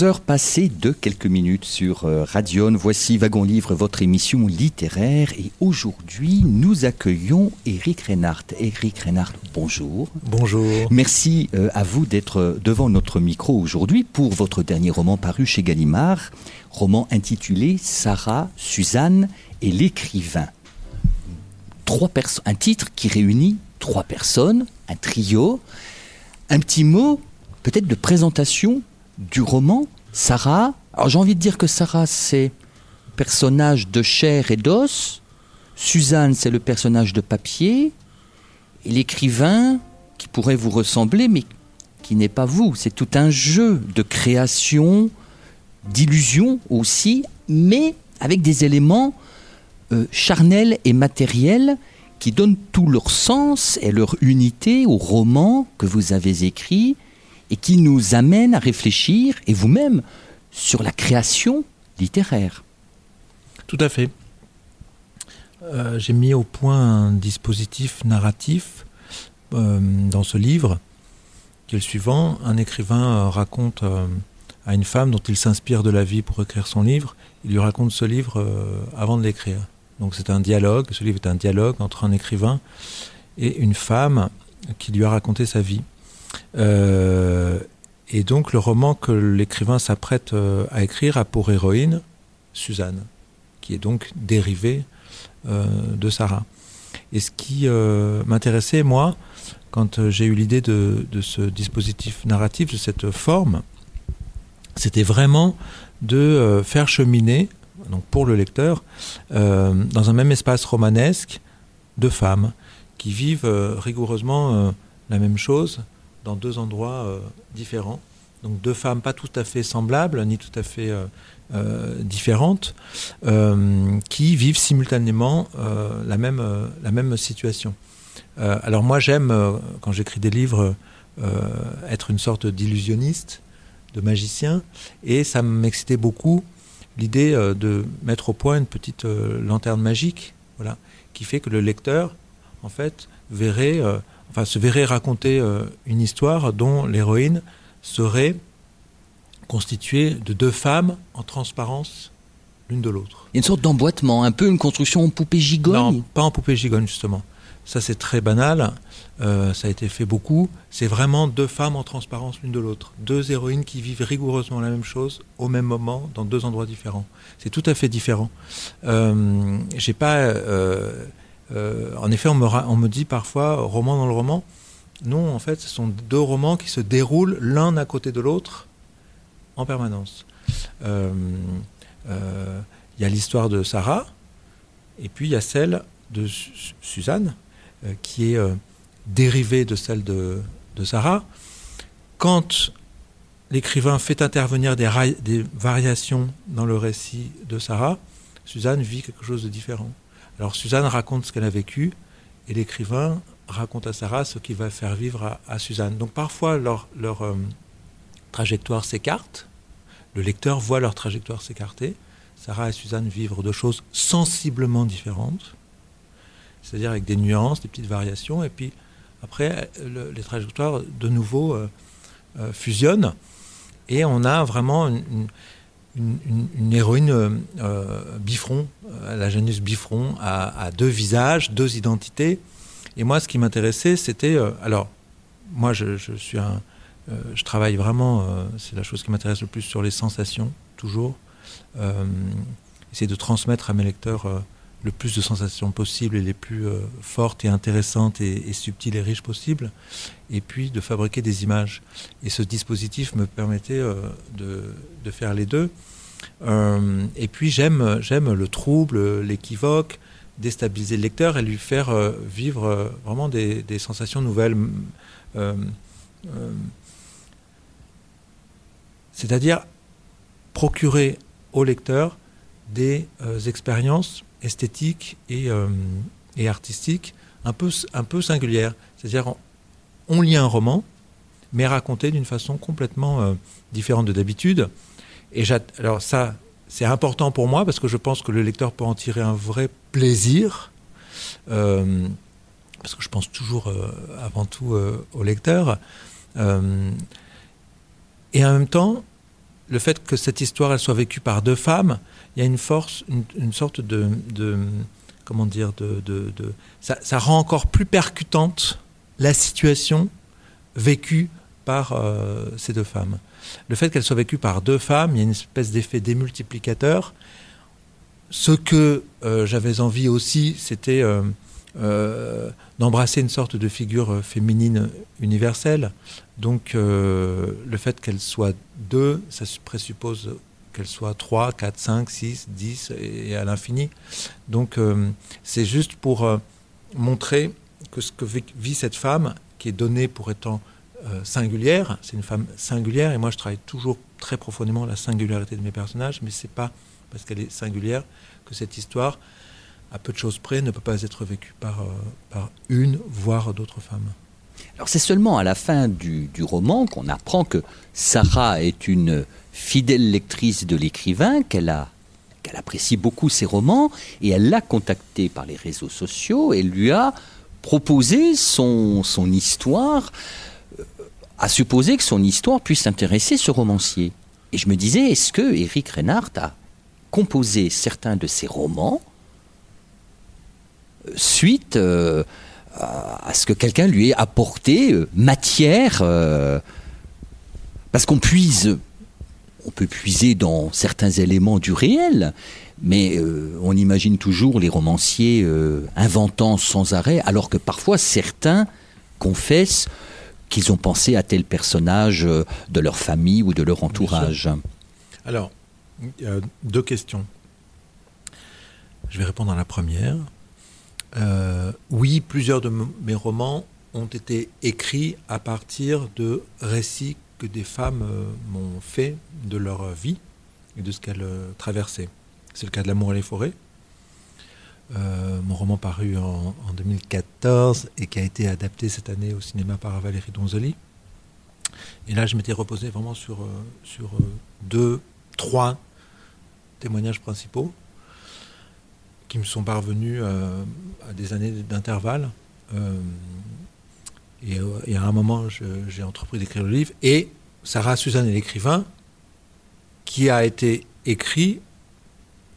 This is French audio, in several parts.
11 heures passées de quelques minutes sur euh, Radion. Voici Wagon Livre, votre émission littéraire. Et aujourd'hui, nous accueillons Eric Reinhardt. Eric Reinhardt, bonjour. Bonjour. Merci euh, à vous d'être devant notre micro aujourd'hui pour votre dernier roman paru chez Gallimard, roman intitulé Sarah, Suzanne et l'écrivain. Trois un titre qui réunit trois personnes, un trio. Un petit mot, peut-être de présentation du roman, Sarah. Alors j'ai envie de dire que Sarah, c'est personnage de chair et d'os. Suzanne, c'est le personnage de papier. Et l'écrivain, qui pourrait vous ressembler, mais qui n'est pas vous. C'est tout un jeu de création, d'illusion aussi, mais avec des éléments euh, charnels et matériels qui donnent tout leur sens et leur unité au roman que vous avez écrit et qui nous amène à réfléchir, et vous-même, sur la création littéraire. Tout à fait. Euh, j'ai mis au point un dispositif narratif euh, dans ce livre, qui est le suivant. Un écrivain euh, raconte à une femme dont il s'inspire de la vie pour écrire son livre, il lui raconte ce livre avant de l'écrire. Donc c'est un dialogue, ce livre est un dialogue entre un écrivain et une femme qui lui a raconté sa vie. Euh, et donc le roman que l'écrivain s'apprête euh, à écrire a pour héroïne Suzanne, qui est donc dérivée euh, de Sarah. Et ce qui m'intéressait, moi, quand j'ai eu l'idée de, ce dispositif narratif, de cette forme, c'était vraiment de faire cheminer, donc pour le lecteur, dans un même espace romanesque, deux femmes qui vivent rigoureusement la même chose, dans deux endroits euh, différents. Donc deux femmes pas tout à fait semblables, ni tout à fait euh, euh, différentes, qui vivent simultanément la, même, la même situation. alors moi j'aime, quand j'écris des livres, être une sorte d'illusionniste, de magicien, et ça m'excitait beaucoup l'idée de mettre au point une petite lanterne magique, voilà, qui fait que le lecteur, en fait, verrait enfin, se verrait raconter euh, une histoire dont l'héroïne serait constituée de deux femmes en transparence l'une de l'autre. Une sorte d'emboîtement, un peu une construction en poupée gigogne? Non, pas en poupée gigogne justement. Ça c'est très banal, euh, ça a été fait beaucoup. C'est vraiment deux femmes en transparence l'une de l'autre. Deux héroïnes qui vivent rigoureusement la même chose au même moment dans deux endroits différents. C'est tout à fait différent. Euh, J'ai pas euh, euh, en effet, on me, dit parfois, roman dans le roman. Non, en fait, ce sont deux romans qui se déroulent l'un à côté de l'autre en permanence. Euh, euh, il y a l'histoire de Sarah, et puis il y a celle de Suzanne, qui est dérivée de celle de, Sarah. Quand l'écrivain fait intervenir des, des, variations dans le récit de Sarah, Suzanne vit quelque chose de différent. Alors Suzanne raconte ce qu'elle a vécu et l'écrivain raconte à Sarah ce qui va faire vivre à, Suzanne. Donc parfois leur, euh, trajectoire s'écarte, le lecteur voit leur trajectoire s'écarter. Sarah et Suzanne vivent deux choses sensiblement différentes, c'est-à-dire avec des nuances, des petites variations, et puis après les trajectoires de nouveau euh, euh, fusionnent et on a vraiment une, héroïne euh, euh, bifron, euh, la Janus bifron, a, deux visages, deux identités. Et moi, ce qui m'intéressait, c'était. alors, moi, je, suis un. je travaille vraiment, c'est la chose qui m'intéresse le plus sur les sensations, toujours. essayer de transmettre à mes lecteurs le plus de sensations possibles et les plus fortes et intéressantes et, subtiles et riches possibles, et puis de fabriquer des images. Et ce dispositif me permettait de, de, faire les deux. Euh, et puis j'aime, j'aime le trouble, l'équivoque déstabiliser le lecteur et lui faire vivre vraiment des, sensations nouvelles. C'est-à-dire procurer au lecteur des expériences esthétiques et, et artistiques un peu, un peu singulières. C'est-à-dire, on lit un roman, mais raconté d'une façon complètement euh, différente de d'habitude. Et alors ça, c'est important pour moi parce que je pense que le lecteur peut en tirer un vrai plaisir. Euh, parce que je pense toujours euh, avant tout au lecteur. et en même temps, le fait que cette histoire soit vécue par deux femmes, il y a une force, une, sorte de, comment dire, de, ça, rend encore plus percutante la situation vécue par euh, ces deux femmes. Le fait qu'elle soit vécue par deux femmes, il y a une espèce d'effet démultiplicateur. Ce que euh, j'avais envie aussi, c'était euh, d'embrasser une sorte de figure féminine universelle. Donc le fait qu'elle soit deux, ça présuppose qu'elle soit 3, 4, 5, 6, 10 et à l'infini. Donc c'est juste pour montrer que ce que vit cette femme, qui est donnée pour étant euh, singulière, c'est une femme singulière, et moi je travaille toujours très profondément la singularité de mes personnages, mais c'est pas parce qu'elle est singulière que cette histoire, à peu de choses près, ne peut pas être vécue par, euh, par une, voire d'autres femmes. Alors c'est seulement à la fin du, du roman qu'on apprend que Sarah est une fidèle lectrice de l'écrivain, qu'elle a qu'elle apprécie beaucoup ses romans, et elle l'a contacté par les réseaux sociaux et lui a proposé son, histoire à supposer que son histoire puisse intéresser ce romancier. Et je me disais, est-ce que Eric Reinhardt a composé certains de ses romans euh, suite euh, à ce que quelqu'un lui ait apporté euh, matière Parce qu'on puise, on peut puiser dans certains éléments du réel, mais on imagine toujours les romanciers inventant sans arrêt, alors que parfois certains confessent qu'ils ont pensé à tel personnage euh, de leur famille ou de leur entourage Alors, deux questions. Je vais répondre à la première. Euh, oui, plusieurs de mes romans ont été écrits à partir de récits que des femmes euh, m'ont fait de leur vie et de ce qu'elles traversaient. C'est le cas de L'amour et les forêts, euh, mon roman paru en, 2014 et qui a été adapté cette année au cinéma par Valérie Donzoli. Et là, je m'étais reposé vraiment sur, euh, sur euh, deux, trois témoignages principaux qui me sont parvenus à des années d'intervalle. Et, et, à un moment, j'ai entrepris d'écrire le livre. Et Sarah Suzanne et l'écrivain, qui a été écrit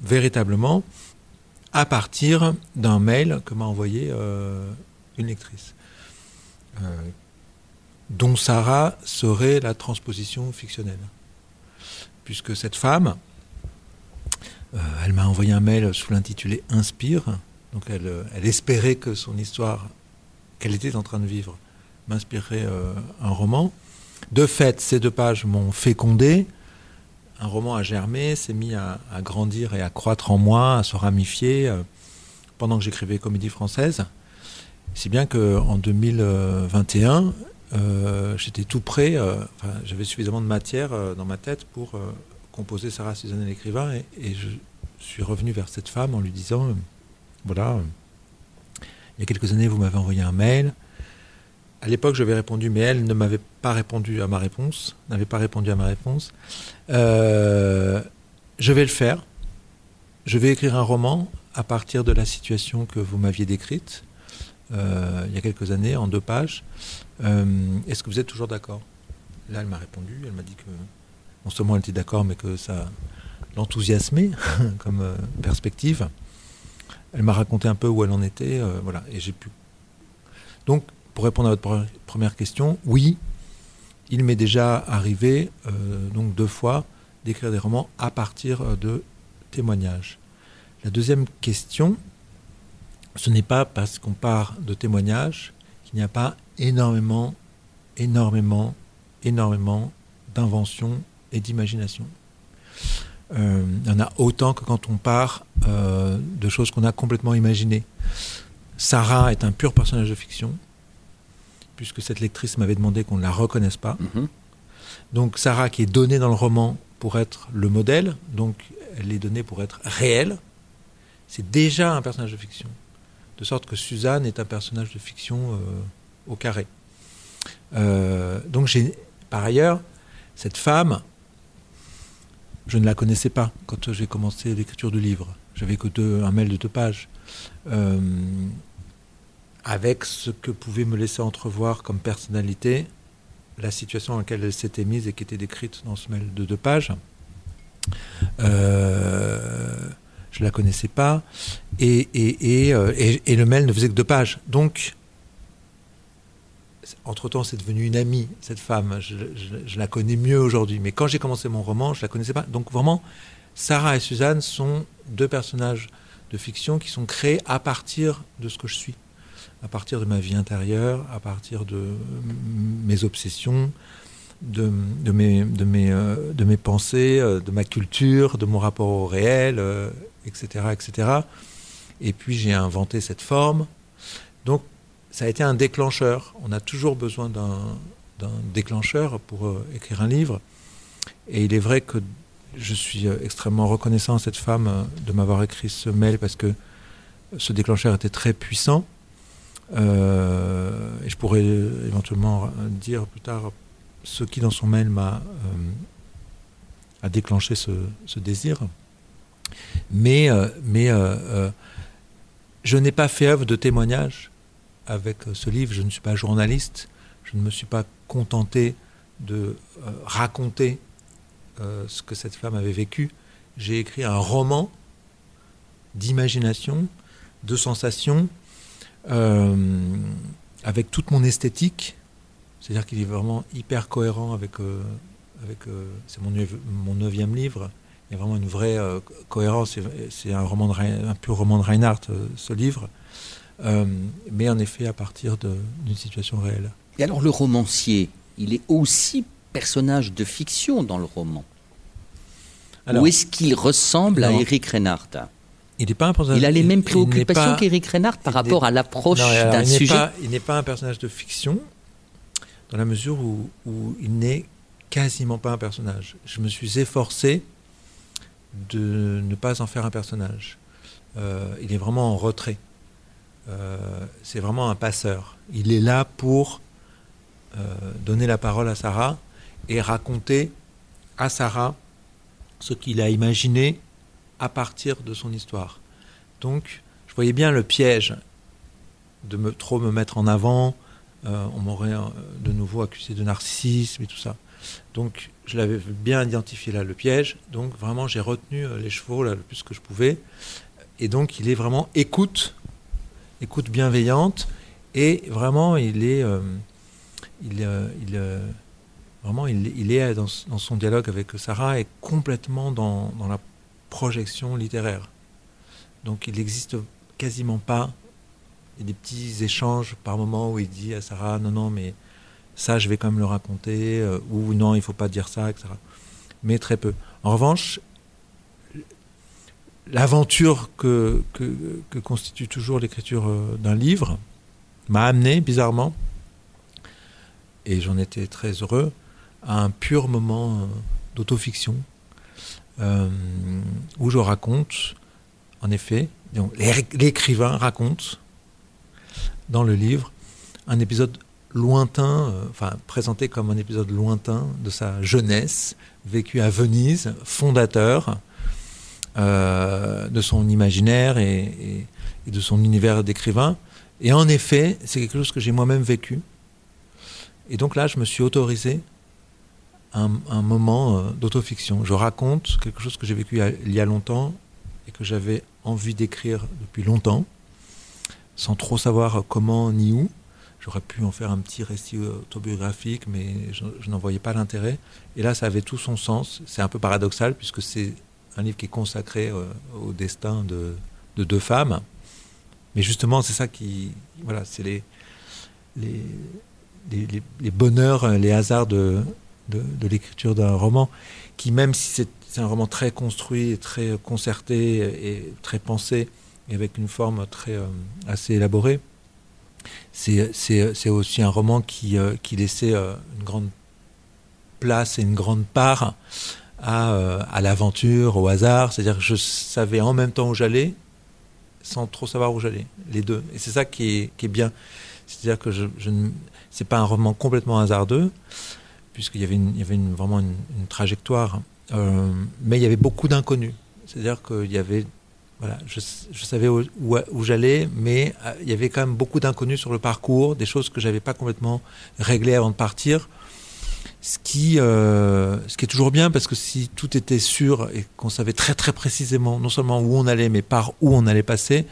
véritablement à partir d'un mail que m'a envoyé euh, une lectrice, euh, dont Sarah serait la transposition fictionnelle. Puisque cette femme, euh, elle m'a envoyé un mail sous l'intitulé Inspire, donc elle, espérait que son histoire qu'elle était en train de vivre m'inspirerait un roman. De fait, ces deux pages m'ont fécondé, un roman a germé, s'est mis à, grandir et à croître en moi, à se ramifier euh, pendant que j'écrivais comédie française. Si bien qu'en 2021, euh, j'étais tout prêt, euh, j'avais suffisamment de matière dans ma tête pour composer Sarah Suzanne l'écrivain et, et, je suis revenu vers cette femme en lui disant, voilà, il y a quelques années, vous m'avez envoyé un mail, à l'époque, j'avais répondu, mais elle ne m'avait pas répondu à ma réponse, n'avait pas répondu à ma réponse. Euh, je vais le faire. Je vais écrire un roman à partir de la situation que vous m'aviez décrite euh, il y a quelques années, en deux pages. Euh, est-ce que vous êtes toujours d'accord? Là, elle m'a répondu. Elle m'a dit que non seulement elle était d'accord, mais que ça l'enthousiasmait comme perspective. Elle m'a raconté un peu où elle en était, voilà, et j'ai pu. Donc, pour répondre à votre première question, oui, il m'est déjà arrivé, euh, donc deux fois, d'écrire des romans à partir euh, de témoignages. La deuxième question, ce n'est pas parce qu'on part de témoignages qu'il n'y a pas énormément, énormément, énormément d'invention et d'imagination. euh, il y en a autant que quand on part de choses qu'on a complètement imaginées. Sarah est un pur personnage de fiction, puisque cette lectrice m'avait demandé qu'on ne la reconnaisse pas. Mhm. Donc Sarah qui est donnée dans le roman pour être le modèle, donc elle est donnée pour être réelle, c'est déjà un personnage de fiction. De sorte que Suzanne est un personnage de fiction euh, au carré. Euh, donc j'ai, par ailleurs, cette femme, je ne la connaissais pas quand j'ai commencé l'écriture du livre. J'avais que deux, un mail de deux pages. Euh, avec ce que pouvait me laisser entrevoir comme personnalité, la situation dans laquelle elle s'était mise et qui était décrite dans ce mail de deux pages. Euh, je la connaissais pas euh, et, le mail ne faisait que deux pages. Donc, entre-temps, c'est devenu une amie, cette femme. Je, je, la connais mieux aujourd'hui. Mais quand j'ai commencé mon roman, je la connaissais pas. Donc vraiment, Sarah et Suzanne sont deux personnages de fiction qui sont créés à partir de ce que je suis, à partir de ma vie intérieure, à partir de mes obsessions, de, euh, mes pensées, euh, de ma culture, de mon rapport au réel, euh, etc., etc. Et puis j'ai inventé cette forme. Donc ça a été un déclencheur. On a toujours besoin d'un déclencheur pour écrire un livre. Et il est vrai que je suis extrêmement reconnaissant à cette femme de m'avoir écrit ce mail parce que ce déclencheur était très puissant. Euh, et je pourrais éventuellement dire plus tard ce qui dans son mail m'a a déclenché ce, ce, désir. Mais, mais je n'ai pas fait œuvre de témoignage avec ce livre. Je ne suis pas journaliste. Je ne me suis pas contenté de euh, raconter euh, ce que cette femme avait vécu. J'ai écrit un roman d'imagination, de sensations, euh, avec toute mon esthétique. C'est-à-dire qu'il est vraiment hyper cohérent avec. avec c'est mon, mon neuvième livre. Il y a vraiment une vraie cohérence. C'est un, roman de, un pur roman de Reinhardt, ce livre. Euh, mais en effet à partir d'une situation réelle. Et alors le romancier, il est aussi personnage de fiction dans le roman alors, Ou est-ce qu'il ressemble non. à Eric Reinhardt? Il, est pas un personnage, il a les mêmes préoccupations qu'Eric Reinhardt par rapport à l'approche d'un sujet pas, Il n'est pas un personnage de fiction dans la mesure où, où il n'est quasiment pas un personnage. Je me suis efforcé de ne pas en faire un personnage. Euh, il est vraiment en retrait. Euh, c'est vraiment un passeur. Il est là pour euh, donner la parole à Sarah et raconter à Sarah ce qu'il a imaginé à partir de son histoire. Donc, je voyais bien le piège de trop me mettre en avant. Euh, on m'aurait de nouveau accusé de narcissisme et tout ça. Donc, je l'avais bien identifié là, le piège. Donc, vraiment, j'ai retenu les chevaux là, le plus que je pouvais. Et donc, il est vraiment écoute écoute bienveillante, et vraiment, il est, euh, il, euh, euh, vraiment, il, est dans, son dialogue avec Sarah et complètement dans, la projection littéraire. Donc, il n'existe quasiment pas. Il y a des petits échanges par moment où il dit à Sarah, non, non, mais ça, je vais quand même le raconter, euh, ou non, il faut pas dire ça, etc. Mais très peu. En revanche, l'aventure que, que, que, constitue toujours l'écriture euh, d'un livre m'a amené, bizarrement, et j'en étais très heureux, à un pur moment euh, d'autofiction, euh, où je raconte, en effet, l'écrivain raconte dans le livre un épisode lointain, euh, enfin présenté comme un épisode lointain de sa jeunesse, vécu à Venise, fondateur, euh, de son imaginaire et, de son univers d'écrivain. Et en effet, c'est quelque chose que j'ai moi-même vécu. Et donc là, je me suis autorisé un, un moment euh, d'autofiction. Je raconte quelque chose que j'ai vécu il y a longtemps et que j'avais envie d'écrire depuis longtemps, sans trop savoir comment ni où. J'aurais pu en faire un petit récit autobiographique, mais je, n'en voyais pas l'intérêt. Et là, ça avait tout son sens. C'est un peu paradoxal, puisque c'est un livre qui est consacré euh, au destin de, de, deux femmes. Mais justement, c'est ça qui. Voilà, c'est les, les, bonheurs, les hasards de, de, l'écriture d'un roman, qui même si c'est un roman très construit, très concerté et très pensé, et avec une forme très assez élaborée, c'est aussi un roman qui, qui laissait une grande place et une grande part à, euh, à l'aventure, au hasard. C'est-à-dire que je savais en même temps où j'allais, sans trop savoir où j'allais, les deux. Et c'est ça qui est, qui est bien. C'est-à-dire que je, je c'est pas un roman complètement hasardeux, puisqu'il y avait, une, il y avait une, vraiment une, trajectoire, euh, mais il y avait beaucoup d'inconnus. C'est-à-dire qu'il y avait, voilà, je, je savais où, où, j'allais, mais euh, il y avait quand même beaucoup d'inconnus sur le parcours, des choses que j'avais pas complètement réglées avant de partir ce qui, euh, ce qui est toujours bien parce que si tout était sûr et qu'on savait très très précisément non seulement où on allait mais par où on allait passer,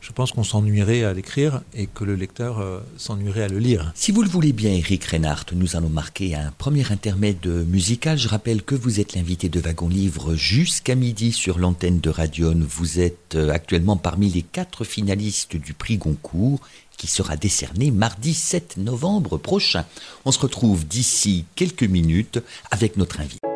je pense qu'on s'ennuierait à l'écrire et que le lecteur euh, s'ennuierait à le lire. Si vous le voulez bien, Eric Reinhardt, nous allons marquer un premier intermède musical. Je rappelle que vous êtes l'invité de Wagon Livre jusqu'à midi sur l'antenne de Radion. Vous êtes euh, actuellement parmi les quatre finalistes du prix Goncourt qui sera décerné mardi 7 novembre prochain. On se retrouve d'ici quelques minutes avec notre invité.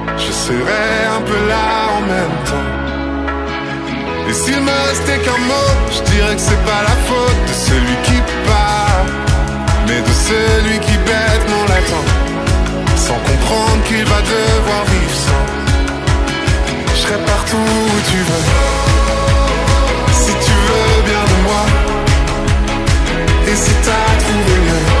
Je serai un peu là en même temps. Et s'il me restait qu'un mot, je dirais que c'est pas la faute de celui qui part, mais de celui qui bêtement l'attend, sans comprendre qu'il va devoir vivre sans partout où tu veux. Si tu veux bien de moi, et si t'as trouvé mieux,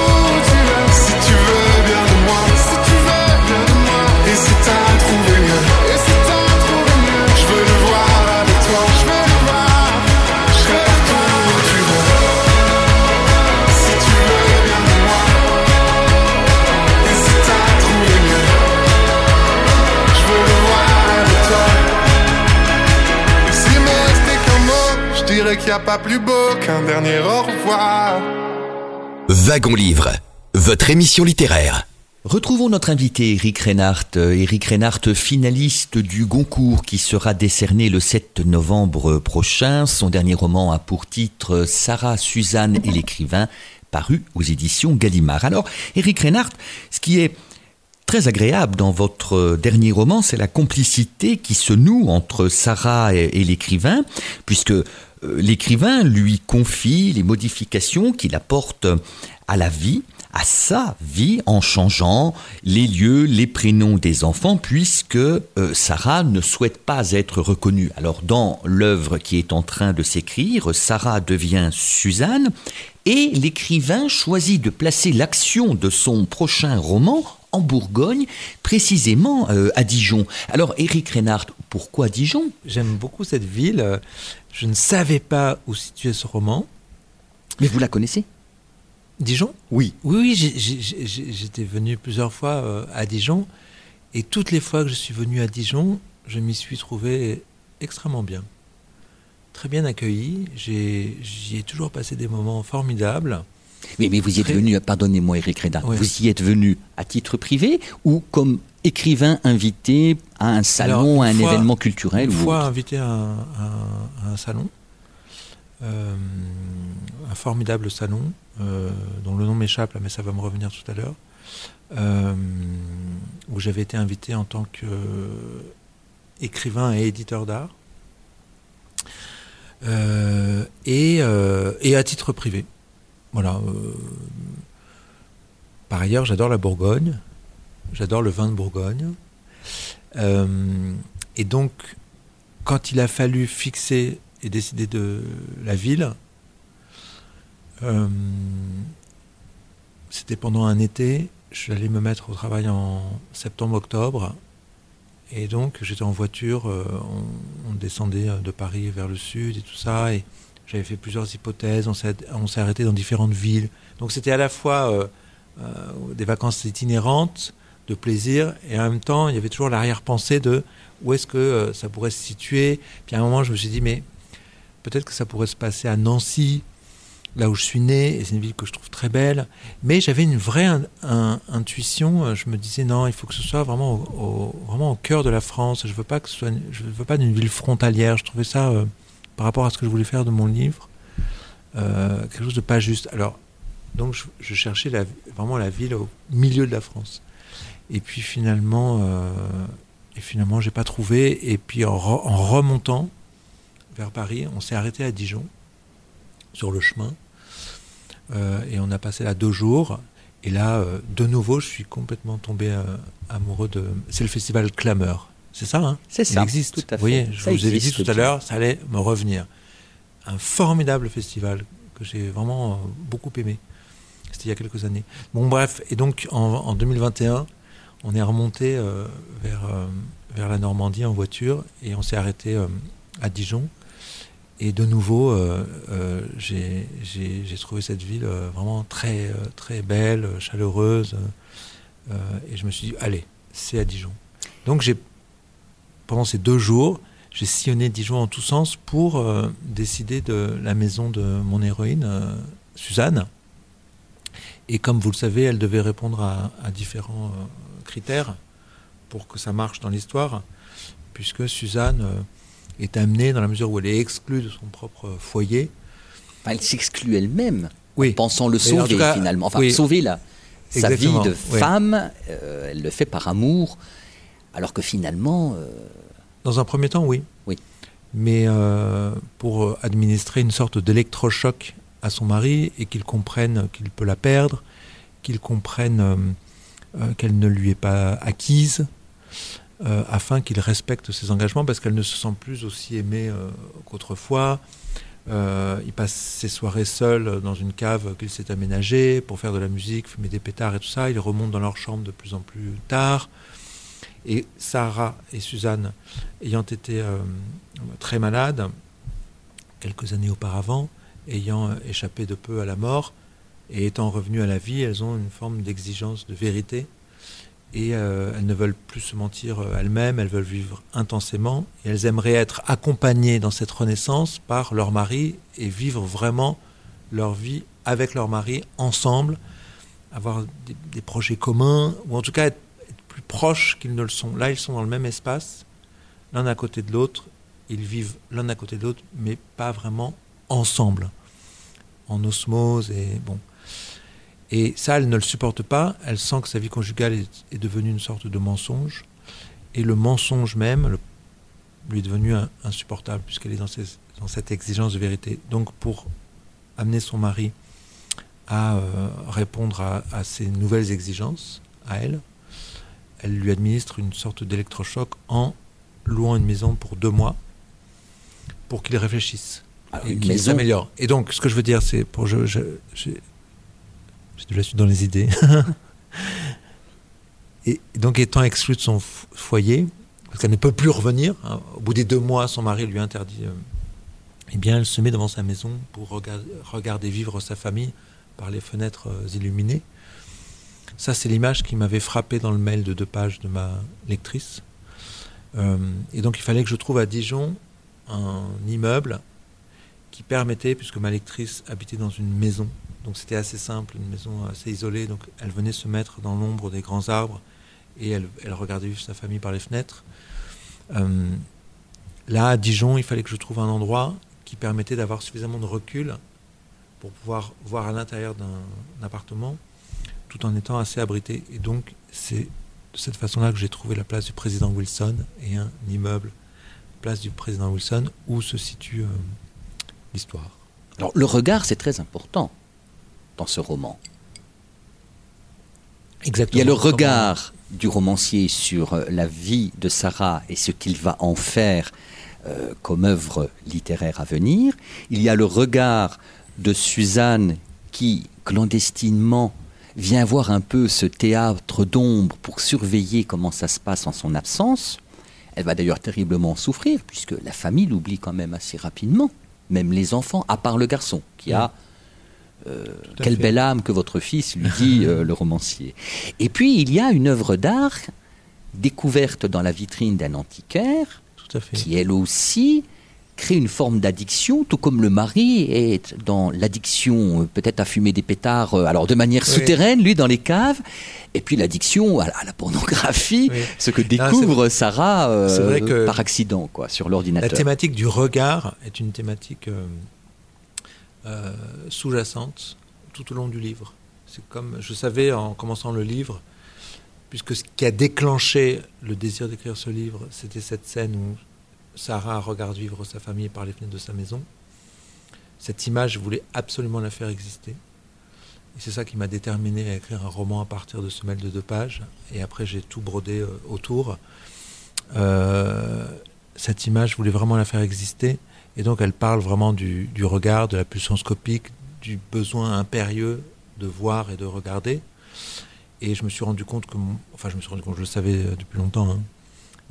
qu'il n'y a pas plus beau qu'un dernier au revoir. Wagon Livre, votre émission littéraire. Retrouvons notre invité Eric Reinhardt. Eric Reinhardt, finaliste du Goncourt qui sera décerné le 7 novembre prochain. Son dernier roman a pour titre Sarah, Suzanne et l'écrivain, paru aux éditions Gallimard. Alors, Eric Reinhardt, ce qui est très agréable dans votre dernier roman, c'est la complicité qui se noue entre Sarah et, l'écrivain, puisque euh, l'écrivain lui confie les modifications qu'il apporte à la vie, à sa vie, en changeant les lieux, les prénoms des enfants, puisque euh, Sarah ne souhaite pas être reconnue. Alors dans l'œuvre qui est en train de s'écrire, Sarah devient Suzanne, et l'écrivain choisit de placer l'action de son prochain roman en Bourgogne, précisément euh, à Dijon. Alors, Eric Reinhardt, pourquoi Dijon? J'aime beaucoup cette ville. Je ne savais pas où situer ce roman. Mais vous la connaissez Dijon? Oui. Oui, oui j'étais venu plusieurs fois euh, à Dijon. Et toutes les fois que je suis venu à Dijon, je m'y suis trouvé extrêmement bien. très bien accueilli. J'y ai, toujours passé des moments formidables. Oui, mais vous y êtes venu, pardonnez-moi Eric Reda, vous y êtes venu à titre privé ou comme écrivain invité à un salon, à un événement culturel Une fois invité à un, salon, euh, un formidable salon, euh, dont le nom m'échappe, mais ça va me revenir tout à l'heure, euh, où j'avais été invité en tant qu'écrivain et éditeur d'art. Et, et, à titre privé. Voilà. par ailleurs, j'adore la Bourgogne. J'adore le vin de Bourgogne. Euh, et donc, quand il a fallu fixer et décider de la ville, euh, c'était pendant un été. J'allais me mettre au travail en septembre-octobre. Et donc, j'étais en voiture. Euh, on, descendait de Paris vers le sud et tout ça. Et j'avais fait plusieurs hypothèses. On s'est arrêté dans différentes villes. Donc, c'était à la fois des vacances itinérantes de plaisir. Et en même temps, il y avait toujours l'arrière-pensée de où est-ce que euh, ça pourrait se situer. Puis à un moment, je me suis dit, mais peut-être que ça pourrait se passer à Nancy, là où je suis né, et c'est une ville que je trouve très belle. Mais j'avais une vraie intuition. Euh, je me disais, non, il faut que ce soit vraiment au, cœur de la France. Je veux pas que ce soit, je veux pas d'une ville frontalière. Je trouvais ça, euh, par rapport à ce que je voulais faire de mon livre, quelque chose de pas juste. Alors, donc, je, cherchais vraiment la ville au milieu de la France. Et puis finalement, euh, et finalement, j'ai pas trouvé. Et puis en, remontant vers Paris, on s'est arrêté à Dijon sur le chemin. Euh, et on a passé là deux jours. Et là, euh, de nouveau, je suis complètement tombé amoureux de. C'est le festival Clameur. C'est ça, hein? C'est ça. Il existe. Tout à fait. Vous voyez, je vous ai dit tout à l'heure, ça allait me revenir. Un formidable festival que j'ai vraiment beaucoup aimé. C'était il y a quelques années. Bon, bref. Et donc, en, en 2021, on est remonté euh, vers, euh, vers la Normandie en voiture et on s'est arrêté euh, à Dijon. Et de nouveau, j'ai trouvé cette ville vraiment très, très belle, chaleureuse. et je me suis dit, allez, c'est à Dijon. Donc pendant ces deux jours, j'ai sillonné Dijon en tous sens pour décider de la maison de mon héroïne, Suzanne. Et comme vous le savez, elle devait répondre à différents critères pour que ça marche dans l'histoire, puisque Suzanne euh, est amenée, dans la mesure où elle est exclue de son propre foyer. elle s'exclut elle-même, oui. en pensant le sauver finalement. Enfin, sauver la, sa vie de femme, euh, elle le fait par amour, alors que finalement. Euh, dans un premier temps, oui. Oui. Mais pour administrer une sorte d'électrochoc à son mari et qu'il comprenne qu'il peut la perdre, qu'il comprenne qu'elle ne lui est pas acquise, euh, afin qu'il respecte ses engagements, parce qu'elle ne se sent plus aussi aimée euh, qu'autrefois. il passe ses soirées seul dans une cave qu'il s'est aménagée pour faire de la musique, fumer des pétards et tout ça. Il remonte dans leur chambre de plus en plus tard. Et Sarah et Suzanne, ayant été très malades quelques années auparavant, ayant échappé de peu à la mort, et étant revenues à la vie, elles ont une forme d'exigence de vérité. Et euh, elles ne veulent plus se mentir euh, elles-mêmes, elles veulent vivre intensément. Et elles aimeraient être accompagnées dans cette renaissance par leur mari et vivre vraiment leur vie avec leur mari, ensemble, avoir des, projets communs, ou en tout cas être, être plus proches qu'ils ne le sont. Là, ils sont dans le même espace, l'un à côté de l'autre. Ils vivent l'un à côté de l'autre, mais pas vraiment ensemble, en osmose et bon. Et ça, elle ne le supporte pas. Elle sent que sa vie conjugale est, devenue une sorte de mensonge. Et le mensonge même lui est devenu insupportable, puisqu'elle est dans, dans, cette exigence de vérité. Donc, pour amener son mari à euh, répondre à, à, ces nouvelles exigences, à elle, elle lui administre une sorte d'électrochoc en louant une maison pour deux mois pour qu'il réfléchisse. Ah, et qu'il s'améliore. Et donc, ce que je veux dire, c'est pour je, je, je la suite dans les idées. et donc, étant exclue de son foyer, parce qu'elle ne peut plus revenir, hein, au bout des deux mois, son mari lui interdit. Euh, eh bien, elle se met devant sa maison pour regarder, vivre sa famille par les fenêtres euh, illuminées. Ça, c'est l'image qui m'avait frappé dans le mail de deux pages de ma lectrice. Euh, et donc, il fallait que je trouve à Dijon un immeuble qui permettait, puisque ma lectrice habitait dans une maison, donc c'était assez simple, une maison assez isolée, donc elle venait se mettre dans l'ombre des grands arbres et elle, regardait juste sa famille par les fenêtres. Euh, là, à Dijon, il fallait que je trouve un endroit qui permettait d'avoir suffisamment de recul pour pouvoir voir à l'intérieur d'un appartement tout en étant assez abrité. Et donc, c'est de cette façon-là que j'ai trouvé la place du président Wilson et un immeuble, place du président Wilson, où se situe euh, l'histoire. Alors, le regard, c'est très important dans ce roman. Exactement. Il y a le regard du romancier sur euh, la vie de Sarah et ce qu'il va en faire euh, comme œuvre littéraire à venir. Il y a le regard de Suzanne qui, clandestinement, vient voir un peu ce théâtre d'ombre pour surveiller comment ça se passe en son absence. Elle va d'ailleurs terriblement souffrir, puisque la famille l'oublie quand même assez rapidement, même les enfants, à part le garçon, qui a euh, quelle belle âme que votre fils, lui dit euh, le romancier. Et puis il y a une œuvre d'art découverte dans la vitrine d'un antiquaire, qui elle aussi crée une forme d'addiction, tout comme le mari est dans l'addiction euh, peut-être à fumer des pétards, alors de manière souterraine, lui dans les caves, et puis l'addiction à, la pornographie, ce que découvre Sarah par accident quoi, sur l'ordinateur. La thématique du regard est une thématique euh, sous-jacente tout au long du livre. C'est comme je savais en commençant le livre, puisque ce qui a déclenché le désir d'écrire ce livre, c'était cette scène où Sarah regarde vivre sa famille par les fenêtres de sa maison. Cette image, je voulais absolument la faire exister. Et c'est ça qui m'a déterminé à écrire un roman à partir de ce mail de deux pages. Et après, j'ai tout brodé euh, autour. Euh, cette image, je voulais vraiment la faire exister. Et donc elle parle vraiment du, regard, de la pulsion scopique, du besoin impérieux de voir et de regarder. Et je me suis rendu compte que, enfin je me suis rendu compte, je le savais euh, depuis longtemps, hein.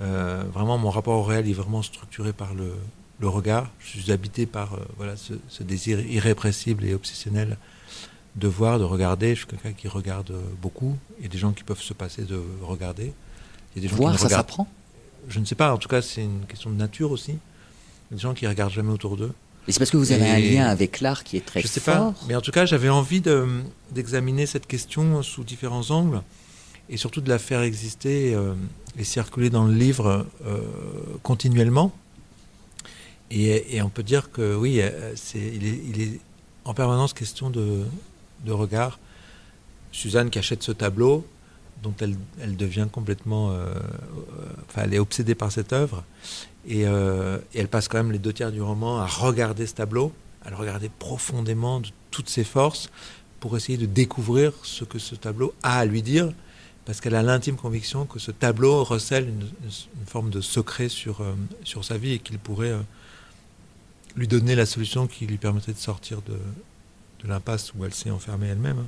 euh, vraiment mon rapport au réel est vraiment structuré par le, regard. Je suis habité par euh, voilà, ce, désir irrépressible et obsessionnel de voir, de regarder. Je suis quelqu'un qui regarde beaucoup. Il y a des gens qui peuvent se passer de regarder. Il y a des gens voir, ça s'apprend? Je ne sais pas. En tout cas, c'est une question de nature aussi des gens qui regardent jamais autour d'eux. Et c'est parce que vous avez un lien avec l'art qui est très je sais Pas, mais en tout cas, j'avais envie d'examiner cette question sous différents angles et surtout de la faire exister euh, et circuler dans le livre euh, continuellement. Et, on peut dire que oui, euh, il, est, en permanence question de, de, regard. Suzanne qui achète ce tableau, dont elle, elle devient complètement, enfin, elle est obsédée par cette œuvre. Euh, et, elle passe quand même les deux tiers du roman à regarder ce tableau, à le regarder profondément de toutes ses forces pour essayer de découvrir ce que ce tableau a à lui dire, parce qu'elle a l'intime conviction que ce tableau recèle une, forme de secret sur, euh, sur sa vie et qu'il pourrait euh, lui donner la solution qui lui permettrait de sortir de, de l'impasse où elle s'est enfermée elle-même.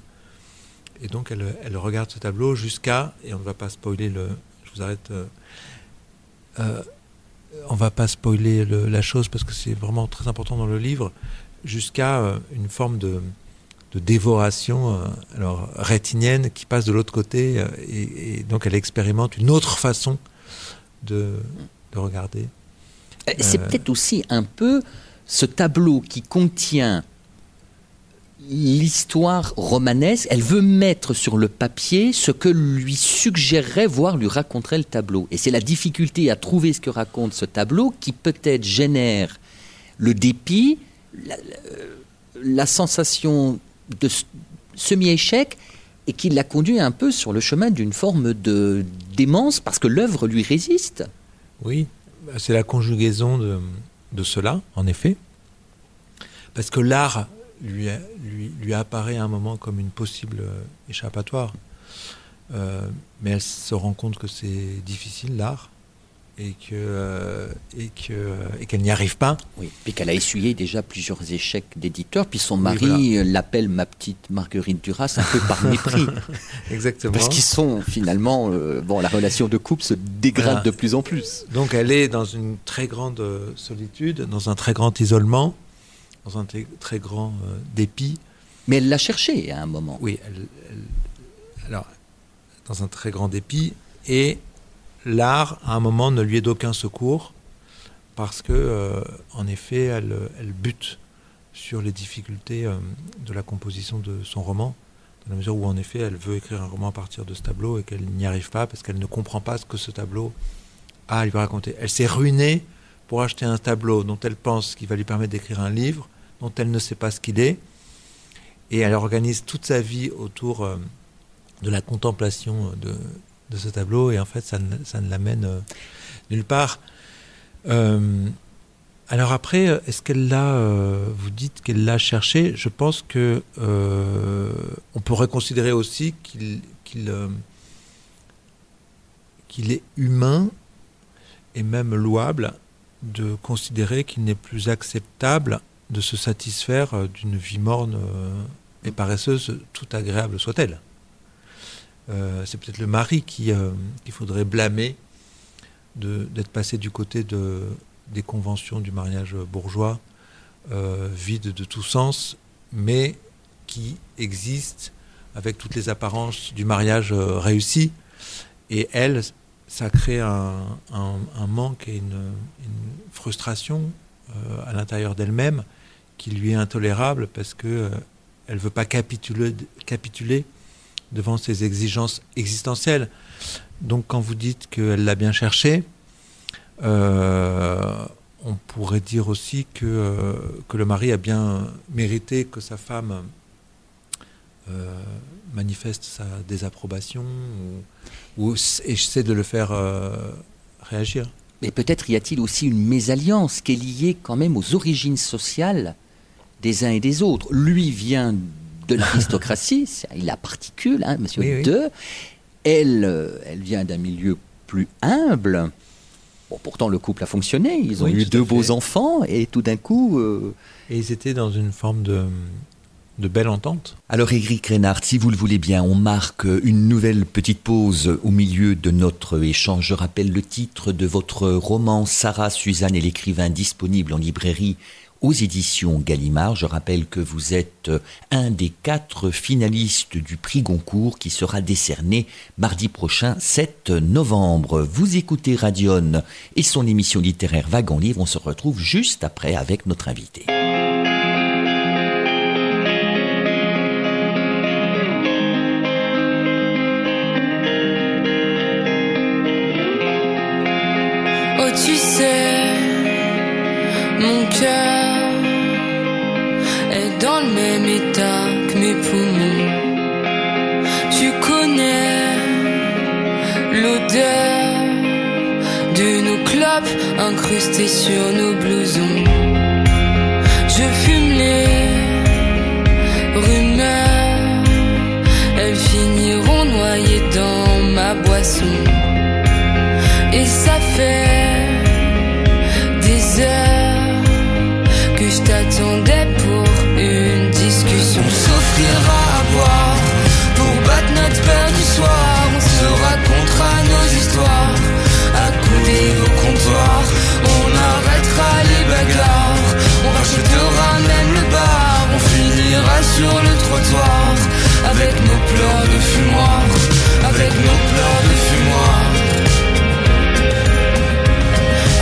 Et donc elle, elle, regarde ce tableau jusqu'à, et on ne va pas spoiler le... Je vous arrête on va pas spoiler la chose parce que c'est vraiment très important dans le livre, jusqu'à euh, une forme de, dévoration euh, alors rétinienne qui passe de l'autre côté euh, et, donc elle expérimente une autre façon de, regarder. C'est peut-être aussi un peu ce tableau qui contient l'histoire romanesque, elle veut mettre sur le papier ce que lui suggérerait, voire lui raconterait le tableau. Et c'est la difficulté à trouver ce que raconte ce tableau qui peut-être génère le dépit, la, sensation de semi-échec et qui l'a conduit un peu sur le chemin d'une forme de démence parce que l'œuvre lui résiste. Oui, c'est la conjugaison de, de cela, en effet. Parce que l'art lui, lui, lui, apparaît à un moment comme une possible euh, échappatoire. Euh, mais elle se rend compte que c'est difficile l'art et que euh, et que et qu'elle n'y arrive pas. Oui, puis qu'elle a essuyé déjà plusieurs échecs d'éditeurs, puis son mari l'appelle ma petite Marguerite Duras un peu par mépris. Exactement. Parce qu'ils sont finalement bon, la relation de couple se dégrade de plus en plus. Donc elle est dans une très grande solitude, dans un très grand isolement dans un très grand euh, dépit. Mais elle l'a cherché à un moment. Oui, alors, dans un très grand dépit. Et l'art, à un moment, ne lui est d'aucun secours parce que, euh, en effet, elle, elle, bute sur les difficultés euh, de la composition de son roman, dans la mesure où en effet elle veut écrire un roman à partir de ce tableau et qu'elle n'y arrive pas parce qu'elle ne comprend pas ce que ce tableau a à lui raconter. Elle s'est ruinée pour acheter un tableau dont elle pense qu'il va lui permettre d'écrire un livre, dont elle ne sait pas ce qu'il est, et elle organise toute sa vie autour euh, de la contemplation de, de, ce tableau, et en fait ça ne, l'amène euh, nulle part. Euh, alors après, est-ce qu'elle l'a, euh, vous dites qu'elle l'a cherché? Je pense que euh, on pourrait considérer aussi euh, qu'il est humain et même louable de considérer qu'il n'est plus acceptable de se satisfaire euh, d'une vie morne euh, et paresseuse, tout agréable soit-elle. Euh, c'est peut-être le mari qui qu'il faudrait blâmer d'être passé du côté de, des conventions du mariage bourgeois, vide de tout sens, mais qui existe avec toutes les apparences du mariage réussi. Et elle, ça crée un, manque et une, frustration euh, à l'intérieur d'elle-même qui lui est intolérable parce que euh, veut pas capituler, capituler devant ses exigences existentielles. Donc quand vous dites qu'elle l'a bien cherché, euh, on pourrait dire aussi que, euh, que le mari a bien mérité que sa femme euh, manifeste sa désapprobation ou, ou essaie de le faire euh, réagir. Mais peut-être y a-t-il aussi une mésalliance qui est liée quand même aux origines sociales des uns et des autres. Lui vient de l'aristocratie, il a particule, hein, monsieur Oui. Elle, euh, elle vient d'un milieu plus humble. Bon, pourtant, le couple a fonctionné. Ils ont Oui, eu deux beaux enfants et tout d'un coup. euh, Et ils étaient dans une forme de, de belle entente. Alors Éric Reynard, si vous le voulez bien, on marque une nouvelle petite pause au milieu de notre échange. Je rappelle le titre de votre roman Sarah, Suzanne et l'écrivain disponible en librairie aux éditions Gallimard. Je rappelle que vous êtes un des quatre finalistes du prix Goncourt qui sera décerné mardi prochain 7 novembre. Vous écoutez Radion et son émission littéraire Vague en livre. On se retrouve juste après avec notre invité. Incrustées sur nos blousons. Je fume les rumeurs, sur le trottoir avec nos pleurs de fumoir, avec nos pleurs de fumoir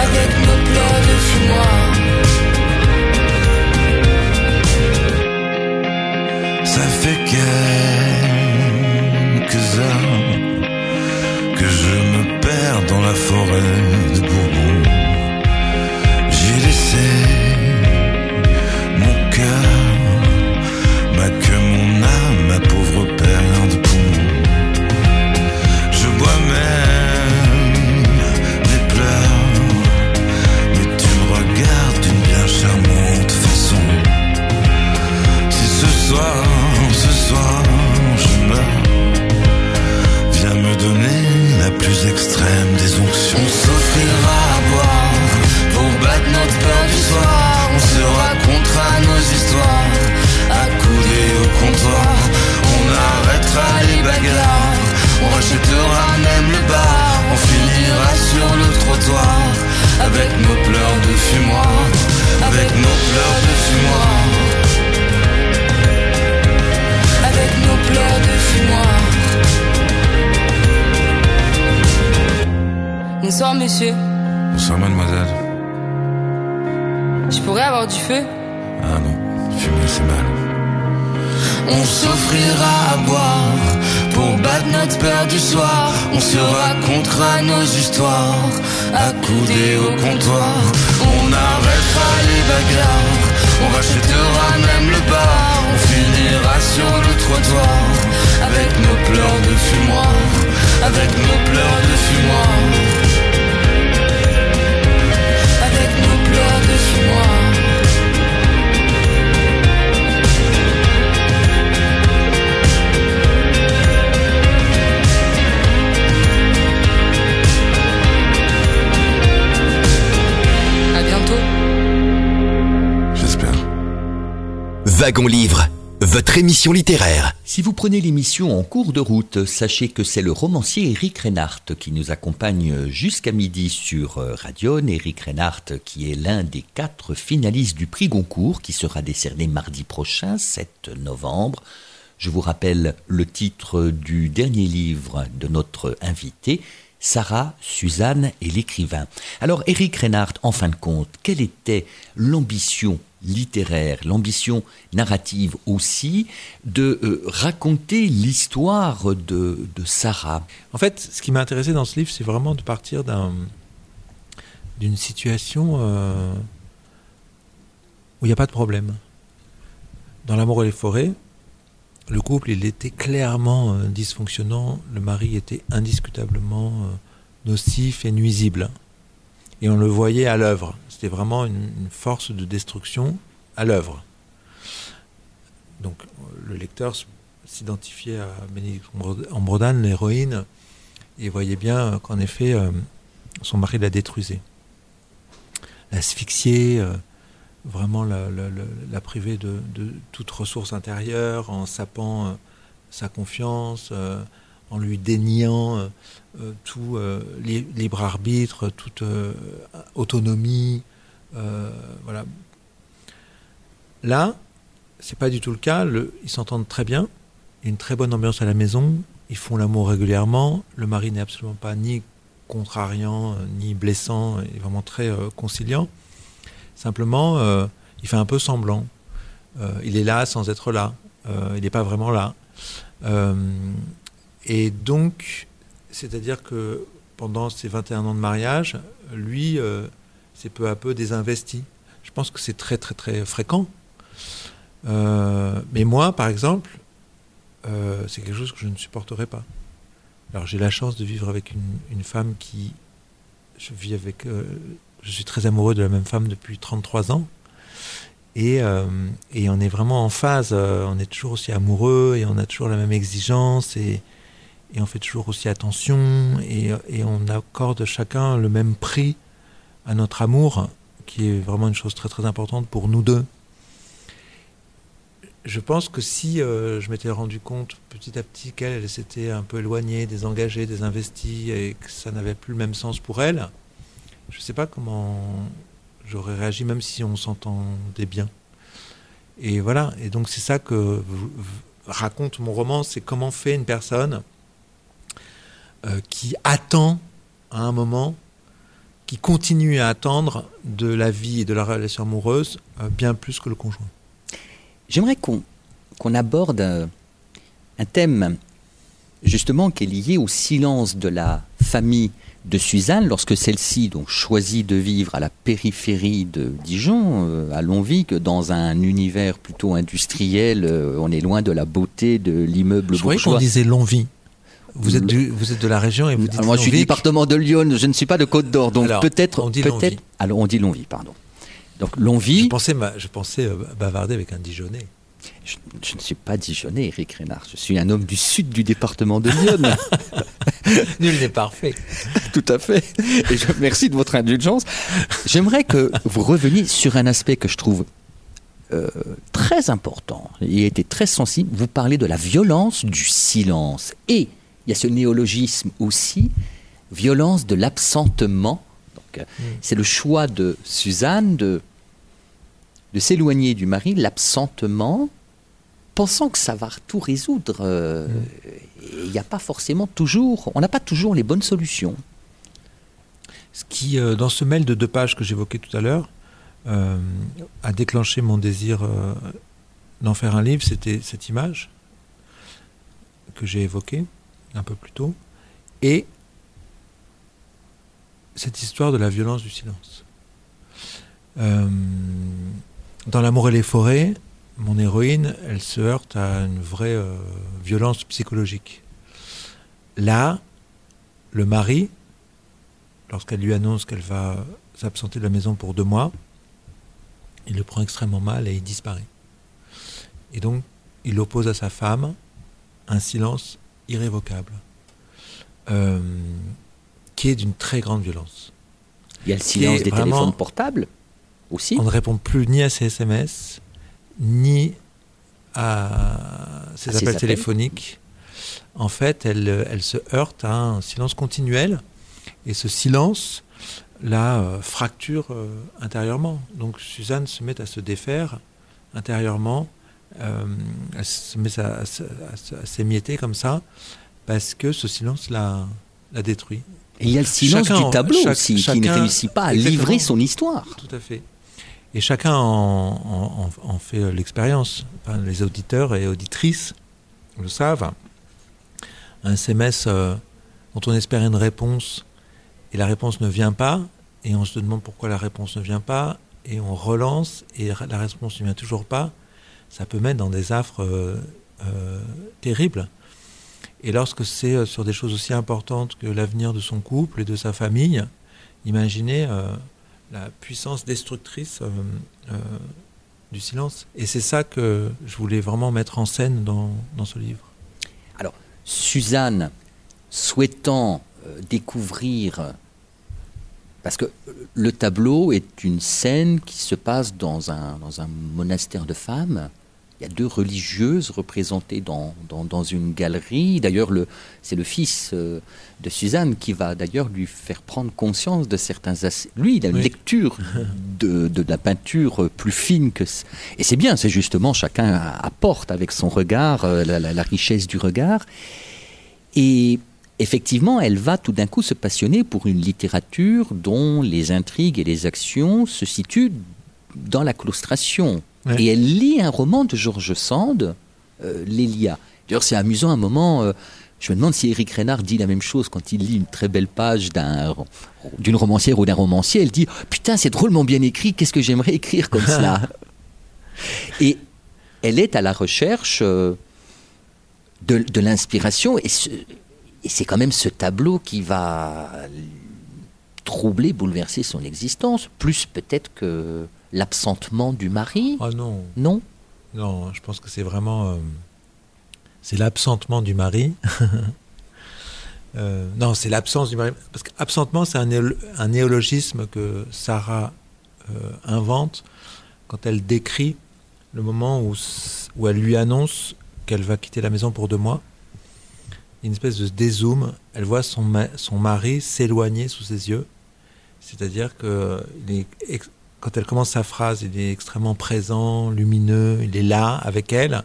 avec nos pleurs de fumoir. Ça fait quelques heures que je me perds dans la forêt on rachètera même le bar. On finira sur le trottoir avec nos pleurs de fumoir, avec nos pleurs de fumoir. Avec nos pleurs de fumoir. Bonsoir monsieur, Bonsoir mademoiselle. je pourrais avoir du feu? Ah non. fumer c'est mal. On s'offrira à boire pour battre notre peur du soir. On se racontera nos histoires accoudés au comptoir. On arrêtera les bagarres, on rachètera même le bar. On finira sur le trottoir avec nos pleurs de fumoir, avec nos pleurs de fumoir. Wagon Livre, votre émission littéraire. Si vous prenez l'émission en cours de route, sachez que c'est le romancier Eric Reinhardt qui nous accompagne jusqu'à midi sur euh, Radion. Eric Reinhardt qui est l'un des quatre finalistes du prix Goncourt qui sera décerné mardi prochain, 7 novembre. Je vous rappelle le titre du dernier livre de notre invité, Sarah, Suzanne et l'écrivain. Alors Eric Reinhardt, en fin de compte, quelle était l'ambition littéraire, l'ambition narrative aussi, de euh, raconter l'histoire de, Sarah? En fait, ce qui m'a intéressé dans ce livre, c'est vraiment de partir d'un- d'une situation euh, où il n'y a pas de problème. Dans L'amour et les forêts, le couple, était clairement euh, dysfonctionnant. Le mari était indiscutablement euh, nocif et nuisible. Et on le voyait à l'œuvre. C'était vraiment une, force de destruction à l'œuvre. Donc le lecteur s'identifiait à Bénédicte Ambro- Ambrodane, l'héroïne, et voyait bien euh, qu'en effet, son mari la détruisait. L'asphyxier, euh, vraiment la, priver de, de toute ressource intérieure, en sapant euh, sa confiance, euh, en lui déniant euh, euh, tout li- libre arbitre, toute autonomie. voilà. Là, c'est pas du tout le cas. Ils s'entendent très bien. Il y a une très bonne ambiance à la maison. Ils font l'amour régulièrement. Le mari n'est absolument pas ni contrariant, ni blessant. Il est vraiment très conciliant. Simplement, euh, il fait un peu semblant. Euh, il est là sans être là. Euh, il n'est pas vraiment là. Et donc, c'est-à-dire que pendant ces 21 ans de mariage, lui s'est peu à peu désinvesti. Je pense que c'est très très très fréquent. Mais moi, par exemple, c'est quelque chose que je ne supporterais pas. Alors j'ai la chance de vivre avec une femme qui... Je vis avec... je suis très amoureux de la même femme depuis 33 ans. Et, euh, et on est vraiment en phase. euh, on est toujours aussi amoureux et on a toujours la même exigence et, on fait toujours aussi attention et, on accorde chacun le même prix à notre amour, qui est vraiment une chose très très importante pour nous deux. Je pense que si euh, je m'étais rendu compte petit à petit qu'elle elle s'était un peu éloignée, désengagée, désinvestie et que ça n'avait plus le même sens pour elle, je ne sais pas comment j'aurais réagi, même si on s'entendait bien. Et voilà, et donc c'est ça que raconte mon roman, c'est comment fait une personne euh, qui attend à un moment, qui continue à attendre de la vie et de la relation amoureuse euh, bien plus que le conjoint. J'aimerais qu'on aborde un, un thème justement qui est lié au silence de la famille de Suzanne lorsque celle-ci donc choisit de vivre à la périphérie de Dijon, euh, à que dans un univers plutôt industriel, euh, on est loin de la beauté de l'immeuble Je croyais qu'on bourgeois. disait Longwy. Vous êtes, du- vous êtes de la région et vous dites Alors moi, je suis du département de Lyon, je ne suis pas de Côte d'Or, donc peut-être, on dit peut-être. Alors on dit Longwy, pardon. Donc Je Longwy, pensais, ma- je pensais euh, bavarder avec un Dijonais. Je, je ne suis pas Dijonais, Eric Rénard. Je suis un homme du sud du département de Lyon. Nul n'est parfait. Tout à fait. Et je merci de votre indulgence. J'aimerais que vous reveniez sur un aspect que je trouve euh, très important et été très sensible. Vous parlez de la violence du silence. Et il y a ce néologisme aussi, violence de l'absentement. Donc, euh, C'est le choix de Suzanne de, de s'éloigner du mari, l'absentement, pensant que ça va tout résoudre. euh, et Il n'y a pas forcément toujours, on n'a pas toujours les bonnes solutions. Ce qui, euh, dans ce mail de deux pages que j'évoquais tout à l'heure, euh, a déclenché mon désir d'en faire un livre, c'était cette image que j'ai évoquée un peu plus tôt, et cette histoire de la violence du silence. Euh, dans L'amour et les forêts, mon héroïne, elle se heurte à une vraie euh, violence psychologique. Là, le mari, lorsqu'elle lui annonce qu'elle va s'absenter de la maison pour deux mois, il le prend extrêmement mal et il disparaît. Et donc, il oppose à sa femme un silence irrévocable, euh, qui est d'une très grande violence. Il y a le silence des téléphones portables aussi. On ne répond plus ni à ses SMS, ni à ses À ses appels appels. téléphoniques. En fait, elle, euh, elle se heurte à un silence continuel, et ce silence la euh, fracture euh, intérieurement. Donc Suzanne se met à se défaire intérieurement, euh, elle se met à, à se- à se- à s'émietter comme ça, parce que ce silence la, la détruit. Et il y a le silence Chacun du tableau chaque- aussi, qui ne réussit pas à livrer son histoire. Tout à fait. Et chacun en, fait euh, l'expérience. Les auditeurs et auditrices le savent. Un SMS euh, dont on espère une réponse et la réponse ne vient pas, et on se demande pourquoi la réponse ne vient pas, et on relance et la réponse ne vient toujours pas, ça peut mettre dans des affres euh, terribles. Et lorsque c'est sur des choses aussi importantes que l'avenir de son couple et de sa famille, imaginez la puissance destructrice euh, euh, du silence. Et c'est ça que je voulais vraiment mettre en scène dans, ce livre. Suzanne, souhaitant euh, découvrir, parce que le tableau est une scène qui se passe dans un monastère de femmes. Il y a deux religieuses représentées dans, dans, dans une galerie. D'ailleurs, le, c'est le fils euh, de Suzanne qui va d'ailleurs lui faire prendre conscience de certains aspects. Lui, il a une Oui. lecture de, de la peinture euh, plus fine que... Et c'est bien, c'est justement chacun apporte avec son regard euh, la- la- la richesse du regard. Et effectivement, elle va tout d'un coup se passionner pour une littérature dont les intrigues et les actions se situent dans la claustration. Ouais. Et elle lit un roman de Georges Sand, euh, Lélia. D'ailleurs, c'est amusant un moment. euh, je me demande si Éric Renard dit la même chose quand il lit une très belle page d'un- d'une romancière ou d'un romancier. Elle dit Putain, c'est drôlement bien écrit, qu'est-ce que j'aimerais écrire comme cela? Et elle est à la recherche euh, de, de l'inspiration. Et, ce- et c'est quand même ce tableau qui va troubler, bouleverser son existence, plus peut-être que l'absentement du mari? Oh non, Non? Non, je pense que c'est vraiment... euh, c'est l'absentement du mari. Euh, non, c'est l'absence du mari. Parce qu'absentement, c'est un, néo- un néologisme que Sarah euh, invente quand elle décrit le moment où, où elle lui annonce qu'elle va quitter la maison pour deux mois. Une espèce de dézoom. Elle voit son, ma- son mari s'éloigner sous ses yeux. C'est-à-dire que il est quand elle commence sa phrase, il est extrêmement présent, lumineux, il est là avec elle.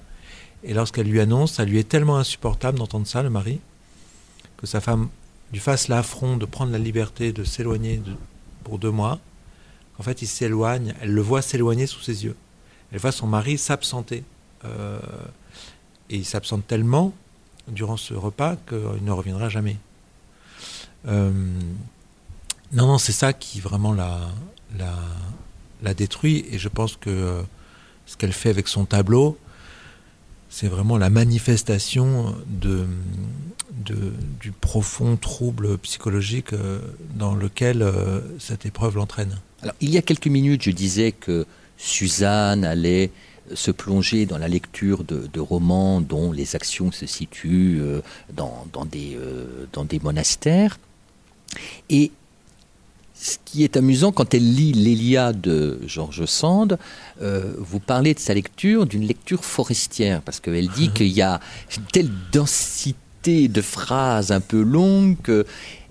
Et lorsqu'elle lui annonce, ça lui est tellement insupportable d'entendre ça, le mari, que sa femme lui fasse l'affront de prendre la liberté de s'éloigner pour deux mois. En fait, il s'éloigne, elle le voit s'éloigner sous ses yeux. Elle voit son mari s'absenter. Euh, et il s'absente tellement durant ce repas qu'il ne reviendra jamais. Euh, non, non, c'est ça qui vraiment la, la détruit. Et je pense que euh, ce qu'elle fait avec son tableau, c'est vraiment la manifestation de, du profond trouble psychologique euh, dans lequel euh, cette épreuve l'entraîne. Alors, il y a quelques minutes, je disais que Suzanne allait se plonger dans la lecture de, de romans dont les actions se situent dans, dans des, dans des monastères. Et ce qui est amusant, quand elle lit l'Élia de Georges Sand, euh, vous parlez de sa lecture d'une lecture forestière, parce qu'elle dit qu'il y a une telle densité de phrases un peu longues que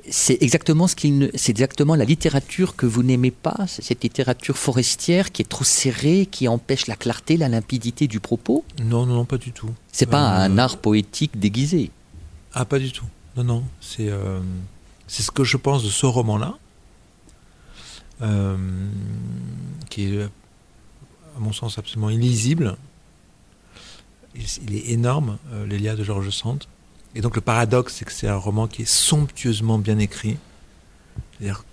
c'est exactement ce qu'il c'est exactement la littérature que vous n'aimez pas, cette littérature forestière qui est trop serrée, qui empêche la clarté, la limpidité du propos. Non, non, non, pas du tout. C'est pas Euh, un art poétique déguisé. Ah, pas du tout. Non, non. C'est euh, c'est ce que je pense de ce roman-là, euh, qui est, à mon sens, absolument illisible. il est énorme, euh, l'Elia de Georges Sand. Et donc le paradoxe, c'est que c'est un roman qui est somptueusement bien écrit. C'est-à-dire,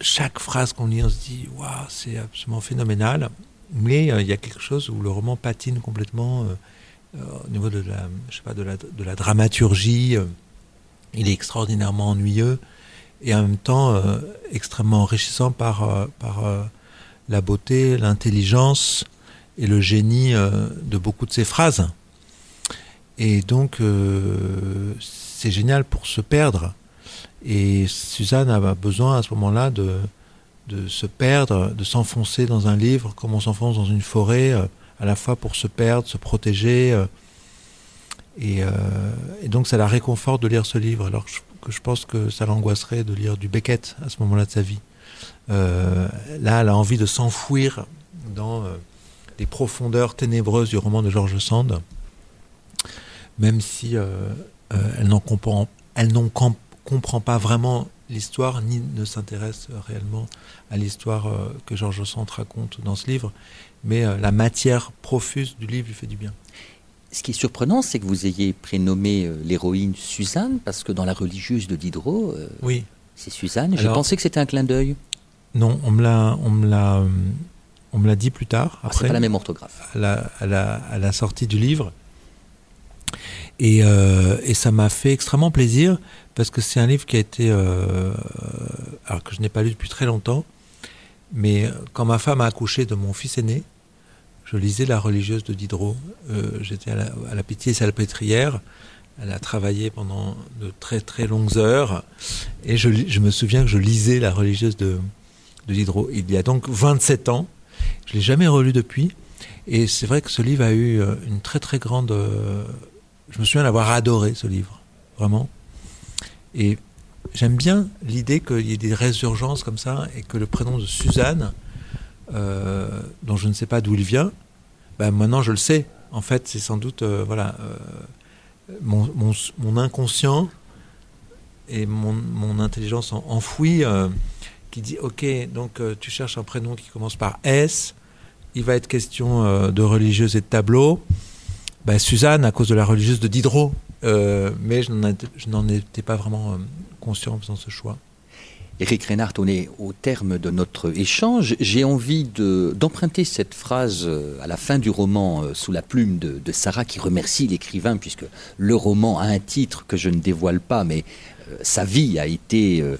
chaque phrase qu'on lit, on se dit, waouh, c'est absolument phénoménal. Mais euh, il y a quelque chose où le roman patine complètement euh, au niveau de la, je sais pas, de la, dramaturgie. il est extraordinairement ennuyeux et en même temps euh, extrêmement enrichissant par, euh, par euh, la beauté, l'intelligence et le génie de beaucoup de ses phrases. Et donc, c'est génial pour se perdre. Et Suzanne a besoin à ce moment-là de, de se perdre, de s'enfoncer dans un livre comme on s'enfonce dans une forêt, à la fois pour se perdre, se protéger. et, donc, ça la réconforte de lire ce livre, alors je, je pense que ça l'angoisserait de lire du Beckett à ce moment-là de sa vie. Euh, là, elle a envie de s'enfouir dans euh, les profondeurs ténébreuses du roman de George Sand, même si euh, elle n'en comprend, comprend pas vraiment l'histoire, ni ne s'intéresse réellement à l'histoire que George Sand raconte dans ce livre, mais la matière profuse du livre lui fait du bien. Ce qui est surprenant, c'est que vous ayez prénommé euh, l'héroïne Suzanne, parce que dans la religieuse de Diderot, euh, Oui, c'est Suzanne. J'ai pensé que c'était un clin d'œil. non, on me l'a, on me l'a, on me l'a dit plus tard. Ah, c'est Après, pas la même orthographe. à la, à la- à la sortie du livre. Et, euh, et ça m'a fait extrêmement plaisir parce que c'est un livre qui a été, euh, alors que je n'ai pas lu depuis très longtemps, mais quand ma femme a accouché de mon fils aîné, je lisais La religieuse de Diderot. Euh, J'étais à la, pitié salpêtrière. Elle a travaillé pendant de très très longues heures et je, me souviens que je lisais La religieuse de, de Diderot. Il y a donc 27 ans. Je l'ai jamais relu depuis. Et c'est vrai que ce livre a eu euh, une très très grande. euh, je me souviens d'avoir adoré ce livre, vraiment. Et j'aime bien l'idée qu'il y ait des résurgences comme ça et que le prénom de Suzanne, dont je ne sais pas d'où il vient, ben maintenant je le sais. En fait, c'est sans doute euh, voilà euh, mon, inconscient et mon, intelligence en- enfouie euh, qui dit ok donc tu cherches un prénom qui commence par S il va être question de religieuse et de tableau. Ben, Suzanne, à cause de la religieuse de Diderot. Mais je n'en étais- pas vraiment conscient en faisant ce choix. Éric Reinhardt, on est au terme de notre échange. J'ai envie de- d'emprunter cette phrase euh, à la fin du roman euh, sous la plume de, de Sarah qui remercie l'écrivain puisque le roman a un titre que je ne dévoile pas, mais euh, sa vie a été euh,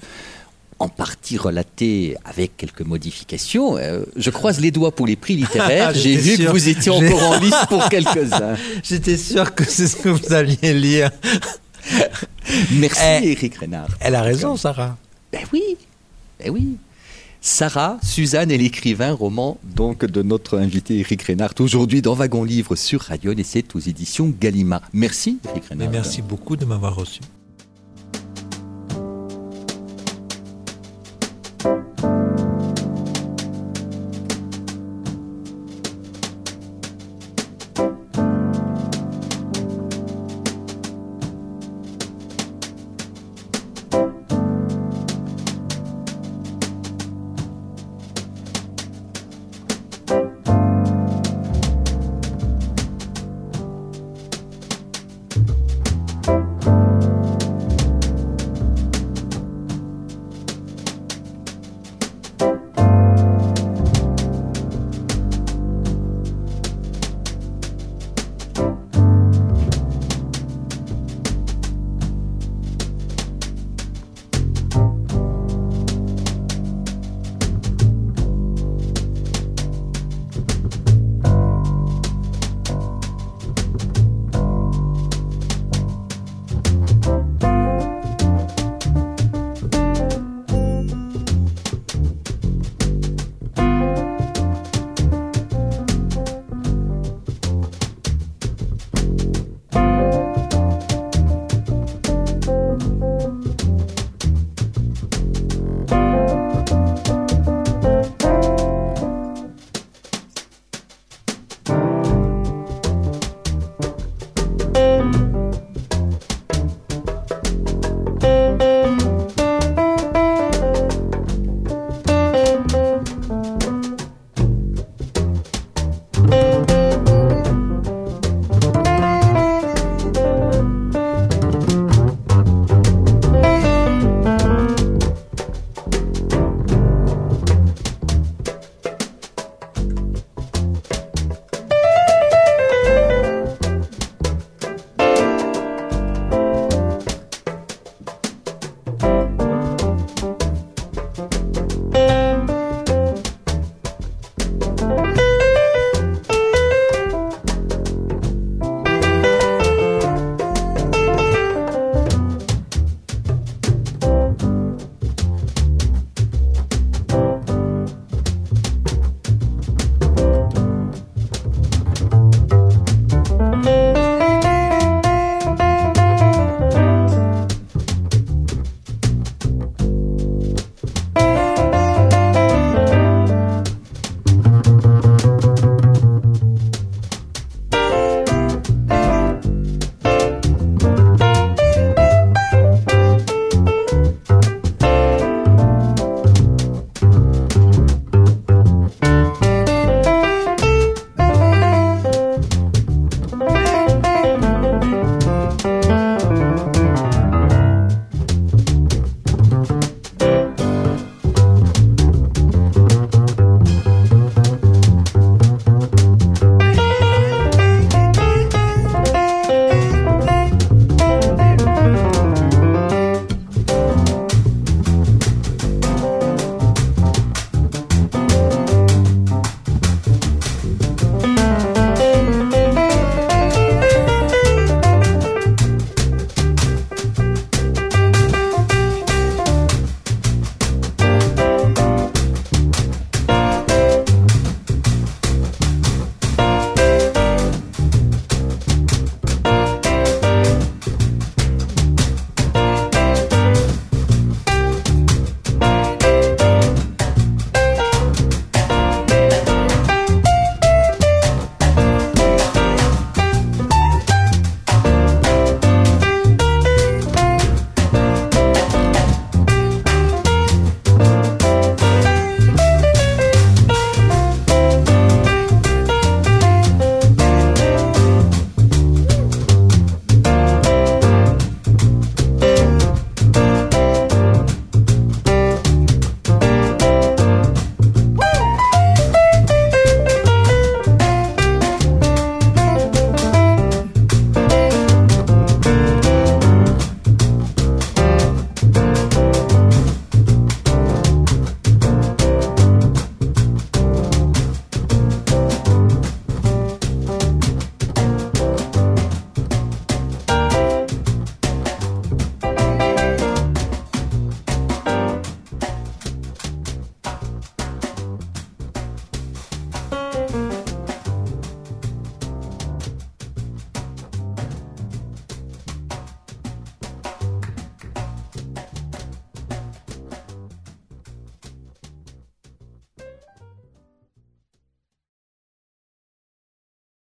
en partie relatée avec quelques modifications. Euh, je croise les doigts pour les prix littéraires. J'ai vu que vous étiez encore en liste pour quelques-uns. J'étais sûr que c'est ce que vous alliez lire. Merci Eh, Éric Reinhardt. Elle a raison, Sarah. Ben oui, ben oui. Sarah, Suzanne et l'écrivain, roman donc de notre invité Eric Reinhardt, aujourd'hui dans Wagon Livre sur Radio et c'est aux éditions Gallimard. Merci Eric Reinhardt. merci beaucoup de m'avoir reçu.